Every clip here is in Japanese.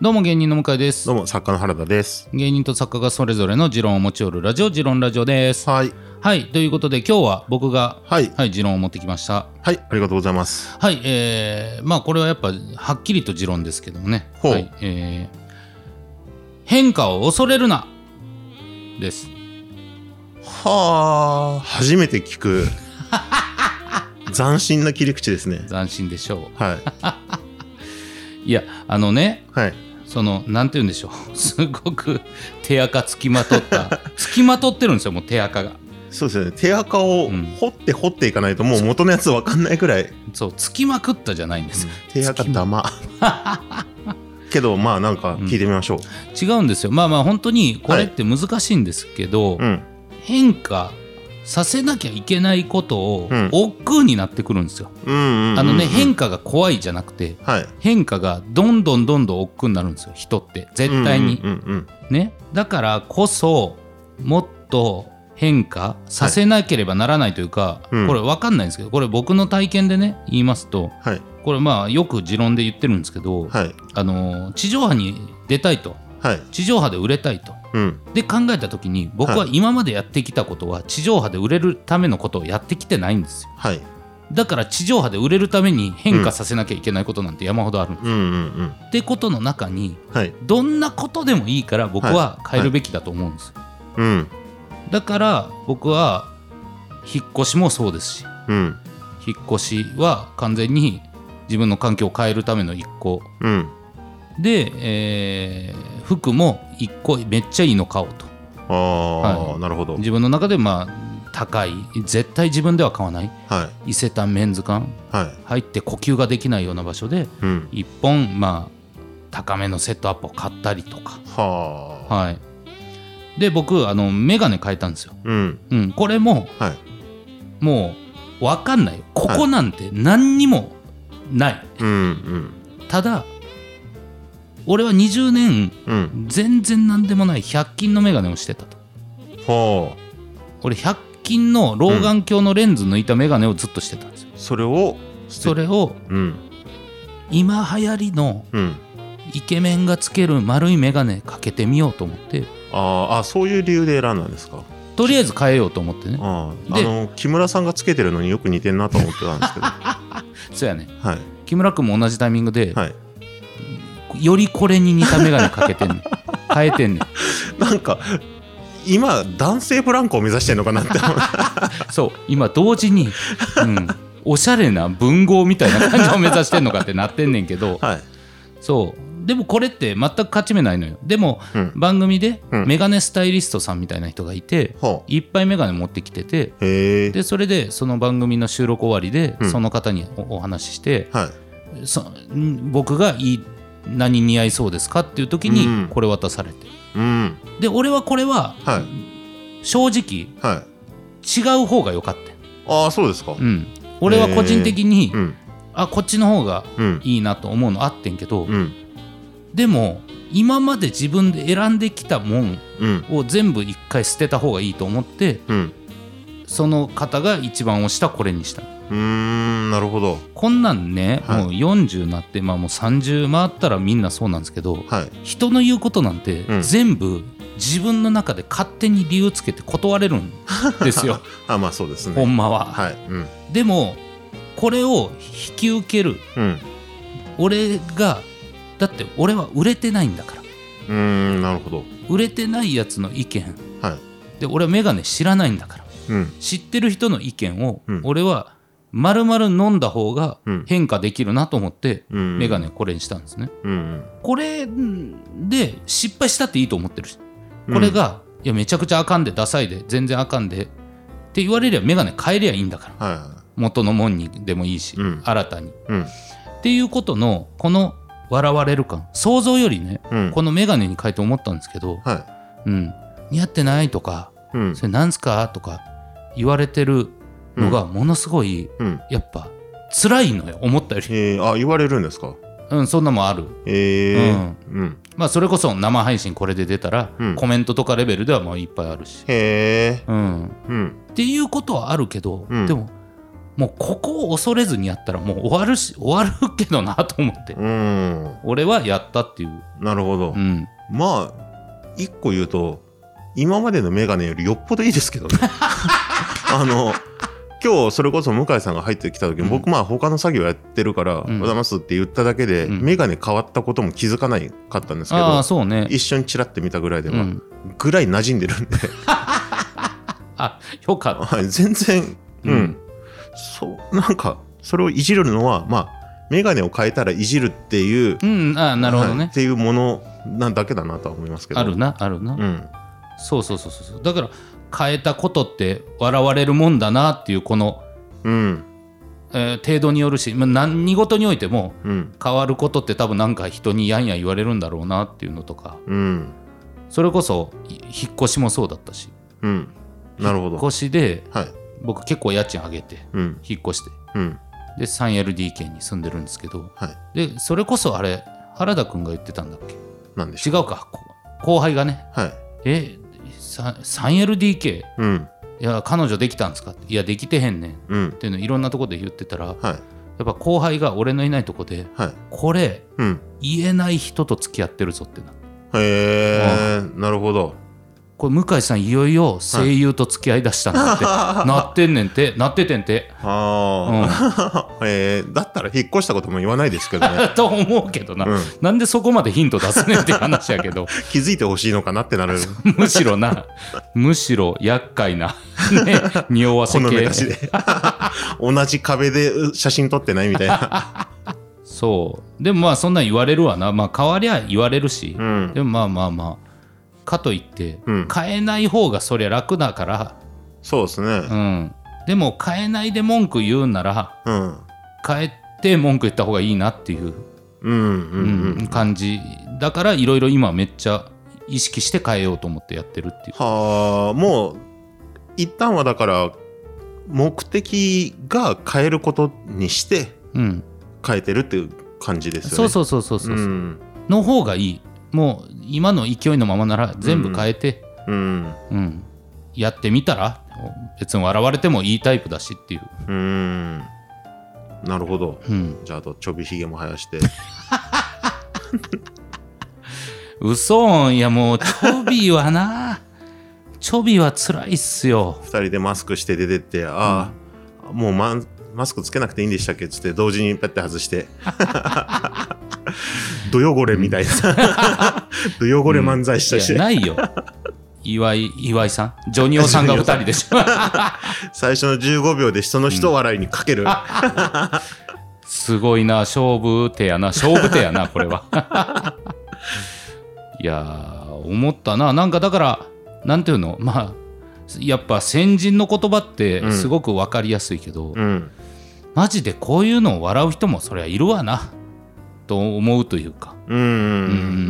どうも芸人の向井です。どうも作家の原田です。芸人と作家がそれぞれの持論を持ち寄るラジオ持論ラジオです。はい。はいということで今日は僕がはい。はい持論を持ってきました。はいありがとうございます。はいえー、まあこれはやっぱはっきりと持論ですけどもね。ほう。はいえー、変化を恐れるな。です。はあ初めて聞く。斬新な切り口ですね。斬新でしょはい、う いやあのねはい、そのなんて言うんでしょう。すごく手垢つきまとった。つきまとってるんですよもう手垢が。そうですね。手垢をうん。掘って掘っていかないともう元のやつわかんないぐらい。そうつきまくったじゃないんです。よ、手垢玉。けどまあなんか聞いてみましょう。違うんですよ。まあまあ本当にこれって難しいんですけど、うん。変化させなきゃいけないことをうん。億劫になってくるんですよ、あのね変化が怖いじゃなくてはい。変化がどんどんどんどん億劫になるんですよ人って。絶対に、ね。だからこそもっと変化させなければならないというか、うん。これ分かんないんですけどこれ僕の体験でね言いますとはい。これまあよく持論で言ってるんですけど、はい。あの地上波に出たいと。はい。地上波で売れたいとうん。で考えた時に僕は今までやってきたことは地上波で売れるためのことをやってきてないんですよ。はい。だから地上波で売れるために変化させなきゃいけないことなんて山ほどあるんです、うんうんうん。ってことの中にはい。どんなことでもいいから僕は変えるべきだと思うんですよ、うん。だから僕は引っ越しもそうですしうん。引っ越しは完全に自分の環境を変えるための一個。うん。で、えー服も一個めっちゃいいの買おうと。ああ、はい。なるほど。自分の中でまあ高い絶対自分では買わない。はい。伊勢丹メンズ館。はい。入って呼吸ができないような場所でうん。一本まあ高めのセットアップを買ったりとか。はあ。はい。で僕あの眼鏡変えたんですよ、うん。うん、これもはい。もう分かんない。よここなんて何にもない、うんうん。ただ俺は20年うん。全然何でもない100均の眼鏡をしてたと。はあ俺100均の老眼鏡のレンズ抜いた眼鏡をずっとしてたんですよ、それをそれをうん。今流行りのうん。イケメンがつける丸い眼鏡かけてみようと思って。あーあそういう理由で選んだんですか？とりあえず変えようと思ってね。あの木村さんがつけてるのによく似てんなと思ってたんですけど。は そうやね。い。木村君も同じタイミングで、はいよりこれに似た眼鏡かけてんねん。変えてんねん。なんか今男性ブランコを目指してんのかなって そう今同時に、うん、おしゃれな文豪みたいな感じを目指してんのかってなってんねんけど。はい。そう。でもこれって全く勝ち目ないのよ。でも、うん。番組でうん。メガネスタイリストさんみたいな人がいて、はいっぱいメガネ持ってきててでそれでその番組の収録終わりで、うん。その方におお話ししてはい。そん僕がいい何似合いそうですかっていう時にうん。これ渡されて、うん。で俺はこれははい。正直はい。違う方が良かった。よああそうですか。うん、俺は個人的に、うん。あこっちの方がうん。いいなと思うのあってんけど、うん。でも今まで自分で選んできたもんうん。を全部一回捨てた方がいいと思ってうん。その方が一番推したこれにしたうーんなるほど。こんなんね、はい。もう40になって、まあ、もう30回ったらみんなそうなんですけどはい。人の言うことなんてうん。全部自分の中で勝手に理由つけて断れるんですよ。あまあそうですね。ほんまは。はい。うん。でもこれを引き受ける。うん。俺がだって俺は売れてないんだから。うーんなるほど。売れてないやつの意見。はい。で俺はメガネ知らないんだから。うん。知ってる人の意見をうん。俺は丸々飲んだ方がうん。変化できるなと思ってうん。メガネこれにしたんですね。うん。これで失敗したっていいと思ってるし。これがいやめちゃくちゃあかんでダサいで全然あかんでって言われりゃメガネ変えりゃいいんだから。はいは元のもんにでもいいしうん。新たに。いうん。っていうことのこの笑われる感。想像よりねうん。このメガネに変えて思ったんですけど、はうん、似合ってないとかいうん。それなんすか？とか言われてるのがものすごいうん。やっぱ辛いのよ思ったより、えー、あ言われるんですか？うん、そんなもんある。えー、うん。まあそれこそ生配信これで出たら、うん。コメントとかレベルではもういっぱいあるし、へえうん、うん。っていうことはあるけど、うん。でももうここを恐れずにやったらもう終わるし終わるけどなと思って。うん。俺はやったっていう、なるほど、うん、まあ一個言うと今までのメガネよりよっぽどいいですけどね。あの今日それこそ向井さんが入ってきた時に、うん。僕まあ他の作業やってるから「おはようございます」って言っただけで、うん。メガネ変わったことも気づかないかったんですけあどあそうね。一緒にチラって見たぐらいでは、うん、ぐらい馴染んでるんで。あよかった。はい全然うん、うん。そうなんかそれをいじるのはまあメガネを変えたらいじるっていううんあなるほどね、はいっていうものなんだけだなとは思いますけど。あるなあるな、うん。そうそうそうそう。だから変えたことって笑われるもんだなっていうこの、うん。えー程度によるし、まあ、何事においてもうん。変わることって多分なんか人にやんや言われるんだろうなっていうのとか。うん。それこそい引っ越しもそうだったし。うん。なるほ引っど越しではい。僕結構家賃上げてうん。引っ越して。うん。で 3LDK に住んでるんですけど。はい。でそれこそあれ原田君が言ってたんだっけ？なんで違うか。こ後輩がね。うはい。えさ 3LDK うん。いや彼女できたんですか？いやできてへんねん。っうん。ていうのいろんなとこで言ってたらやっはいぱ後輩が俺のいないとこではい。これうん。言えない人と付き合ってるぞってなへえなるほどこれ向井さんいよいよ声優と付き合いだしたんだって、なってんねんて。なっててんて。あ。あ、えーだったら引っ越したことも言わないですけどね、と思うけどな、うん、なんでそこまでヒント出すねんって話やけど。気づいてほしいのかなってなる。むしろな。むしろ厄介な、ね、匂わせ系。同じ壁で写真撮ってないみたいな、そう。でもまあそんなん言われるわな。まあ変わりゃ言われるし、うん。でもまあまあまあかといって、うん。変えない方がそりゃ楽だから、そうですね。うん、でも変えないで文句言うんならうん。変えて文句言った方がいいなっていう、うんうんうん。感じ。だからいろいろ今めっちゃ意識して変えようと思ってやってるっていう。はあもう一旦はだから目的が変えることにしてうん。変えてるっていう感じですよね。そうそうそうそうそう、うん。の方がいいもう今の勢いのままなら全部変えて、うん。うん。やってみたら別に笑われてもいいタイプだしっていう、うん。なるほど。うん、じゃああとちょびひげも生やして。嘘。いやもうチョビはな。チョビは辛いっすよ。二人でマスクして出てってああ、もうマンマスクつけなくていいんでしたっけっつって同時にペッて外して ど汚れみたいな。ど汚れ漫才したし、いやないよ。岩井岩井さん？ジョニオさんが2人でしょ。最初の15秒でその一笑いにかける、すごいな勝負手やな。勝負手やなこれは。いやー思ったな。なんかだからなんていうの？まあやっぱ先人の言葉ってうん。すごく分かりやすいけど、うん。マジでこういうのを笑う人もそりゃいるわなと思うというかうん。う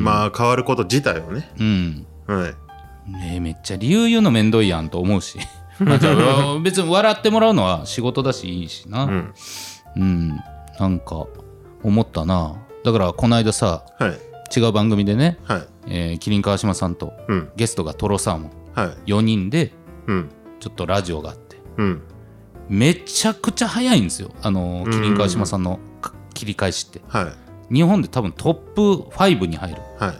ん。まあ変わること自体をね。うん。はい。ねえめっちゃ理由言うのめんどいやんと思うし。まあじゃあ別に笑ってもらうのは仕事だしいいしな。うん。うん、なんか思ったな。だからこの間さはい。違う番組でね、はい。えーキリン川島さんとうん。ゲストがトロサーモン。はい。4人でうん。ちょっとラジオがあって。うん。めちゃくちゃ早いんですよ。あのうん。キリン川島さんのか切り返しって。はい日本で多分トップ5に入る。はい。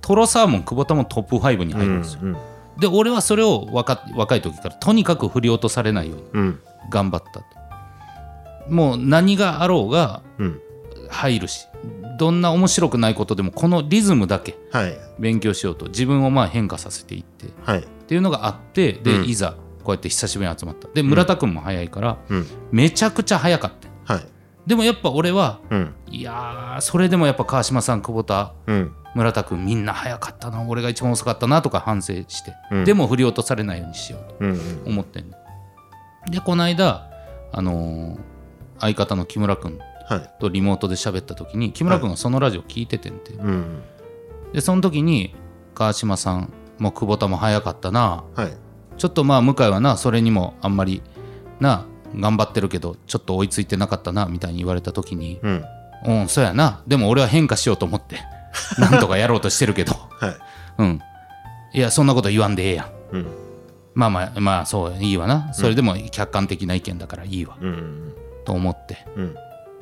トロサーモン久保田もトップ5に入るんですよ、うんで俺はそれを若若い時からとにかく振り落とされないようにうん。頑張ったともう何があろうがうん。入るしどんな面白くないことでもこのリズムだけはい。勉強しようと自分をまあ変化させていってっはい。ていうのがあってで、うん。いざこうやって久しぶりに集まった。で村田君も早いから、うん。めちゃくちゃ早かった。はいでもやっぱ俺はうん。いやーそれでもやっぱ川島さん久保田うん。村田君みんな早かったな俺が一番遅かったなとか反省して、うん。でも振り落とされないようにしようとうん思ってんねでこの間あのー相方の木村君はい。とリモートで喋った時に木村君がそのラジオ聞いててんて、うんでその時に川島さんも久保田も早かったな。はい。ちょっとまあ向井はなそれにもあんまりな頑張ってるけどちょっと追いついてなかったなみたいに言われた時にうん。うんそうやな。でも俺は変化しようと思って なんとかやろうとしてるけど。はい。うん。いやそんなこと言わんでええやん。うん。まあまあまあそういいわな。それでも客観的な意見だからいいわ、うんと思ってうん。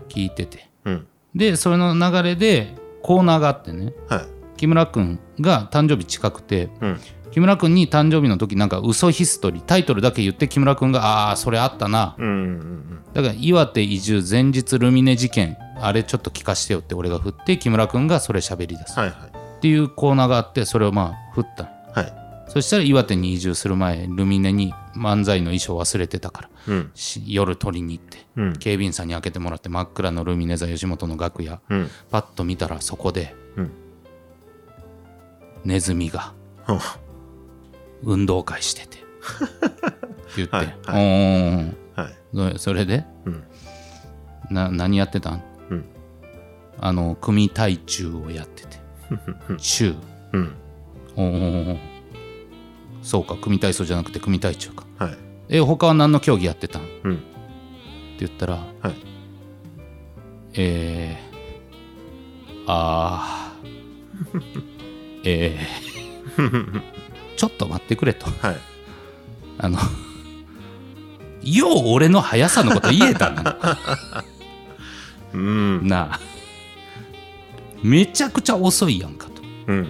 聞いてて。うん。でそれの流れでコーナーがあってね。はい。木村君が誕生日近くてうん木村君に誕生日の時なんか嘘ヒストリータイトルだけ言って木村君がああーそれあったな。うんうんだから岩手移住前日ルミネ事件あれちょっと聞かしてよって俺が振って木村君がそれ喋り出す。はいはい。っていうコーナーがあってそれをまあ振ったのはい。そしたら岩手に移住する前ルミネに漫才の衣装忘れてたからうん。し夜取りに行ってうん。警備員さんに開けてもらって真っ暗のルミネ座吉本の楽屋うん。パッと見たらそこで、うん。ネズミがは 運動会してて。っ て言って、はいおーはい。そそれで？うん。な何やってたん、うん。あの組体中をやってて。中。うん。おーそうか組体操じゃなくて組体中か。はい。え他は何の競技やってたん？ってうん言ったら、はい。えー、あー。えー、ちょっと待ってくれと。はい。あのよう俺の速さのこと言えたな。うん。なあ。めちゃくちゃ遅いやんかと。うん。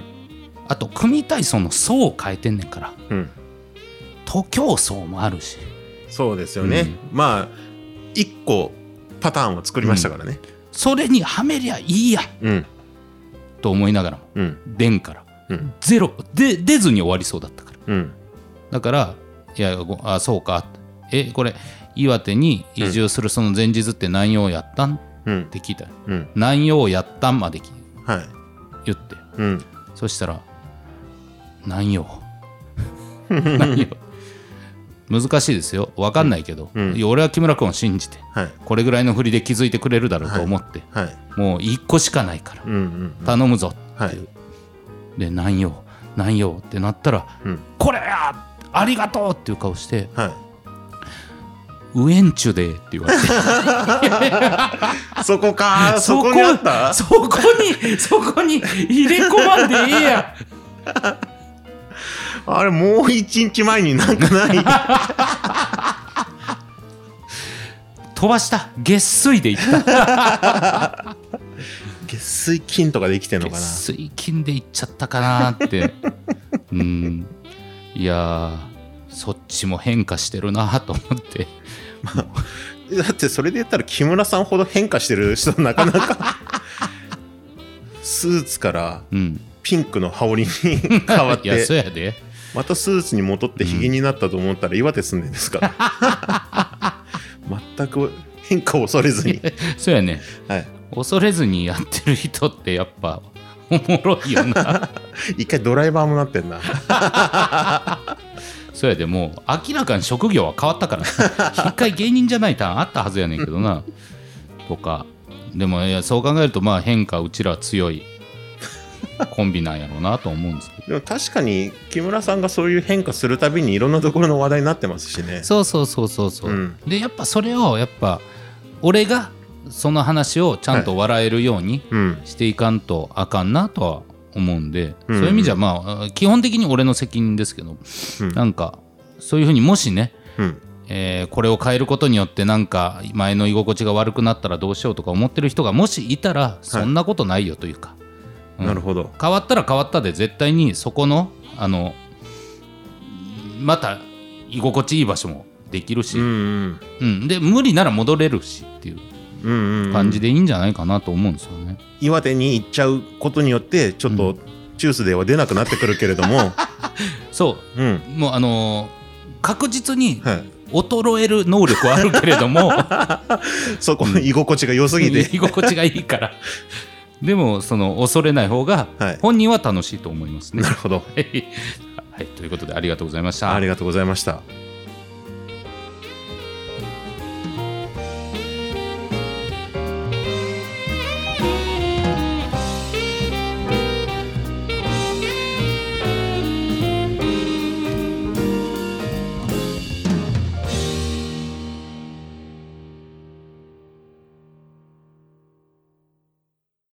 あと組体操の層を変えてんねんから。うん。徒競走もあるし。そうですよね、まあ一個パターンを作りましたからね。それにはめりゃいいや。うん。と思いながらも。うん。から。うんゼロ。で出ずに終わりそうだったから。うん。だからいやごあそうか。えこれ岩手に移住するその前日って何曜やったん？っうん。て聞いた。ようん。何曜やったんまできはい。言って。うん。そしたら何曜 何曜難しいですよ。分かんないけど、うん。いや俺は木村君を信じてはい。これぐらいの振りで気づいてくれるだろうと思って、はい。もう1個しかないからうんうん頼むぞってはい。いう、で何曜何曜ってなったらうん。これやありがとうっていう顔してはウエンチュでって言われて。い そこかそこにあった？そこにそこに入れ込まんでええや あれもう一日前になんかない？飛ばした。月水でいった。月水金とかで生きてんのか月な？水金でいっちゃったかなって。うん。いやーそっちも変化してるなと思って。だってそれで言ったら木村さんほど変化してる人なかなか。スーツからうん。ピンクの羽織に変わっいやそうてやで。またスーツに戻ってひげになったと思ったら岩手住んでんですから。全く変化を恐れずに。そうやね。はい恐れずにやってる人ってやっぱおもろいよな。一回ドライバーもなってんな。そうやでもう明らかに職業は変わったから。一回芸人じゃないターンあったはずやねんけどな。とか。でもいやそう考えるとまあ変化うちら強いコンビなんやろうなと思うんですけど。でも確かに木村さんがそういう変化するたびにいろんなところの話題になってますしね。そうそうそうそうそう、うん。でやっぱそれをやっぱ俺がその話をちゃんと笑えるようにうん。していかんとあかんなとは思うんで、うん。そういう意味じゃまあ基本的に俺の責任ですけど、うん。なんかそういうふうにもしねうん。えーこれを変えることによってなんか前の居心地が悪くなったらどうしようとか思ってる人がもしいたらそんなことないよというか、うん。なるほど。変わったら変わったで絶対にそこのあのまた居心地いい場所もできるし、ううんん。うん。で無理なら戻れるしっていう感じでいいんじゃないかなと思うんですよね。岩手に行っちゃうことによってちょっとチュースでは出なくなってくるけれども。そう。ん。うもうあのー確実にはい。衰える能力はあるけれども。そこの居心地が良すぎて。居心地がいいから。でもその恐れない方がはい。本人は楽しいと思いますね。なるほど。はい、はい、ということでありがとうございました。ありがとうございました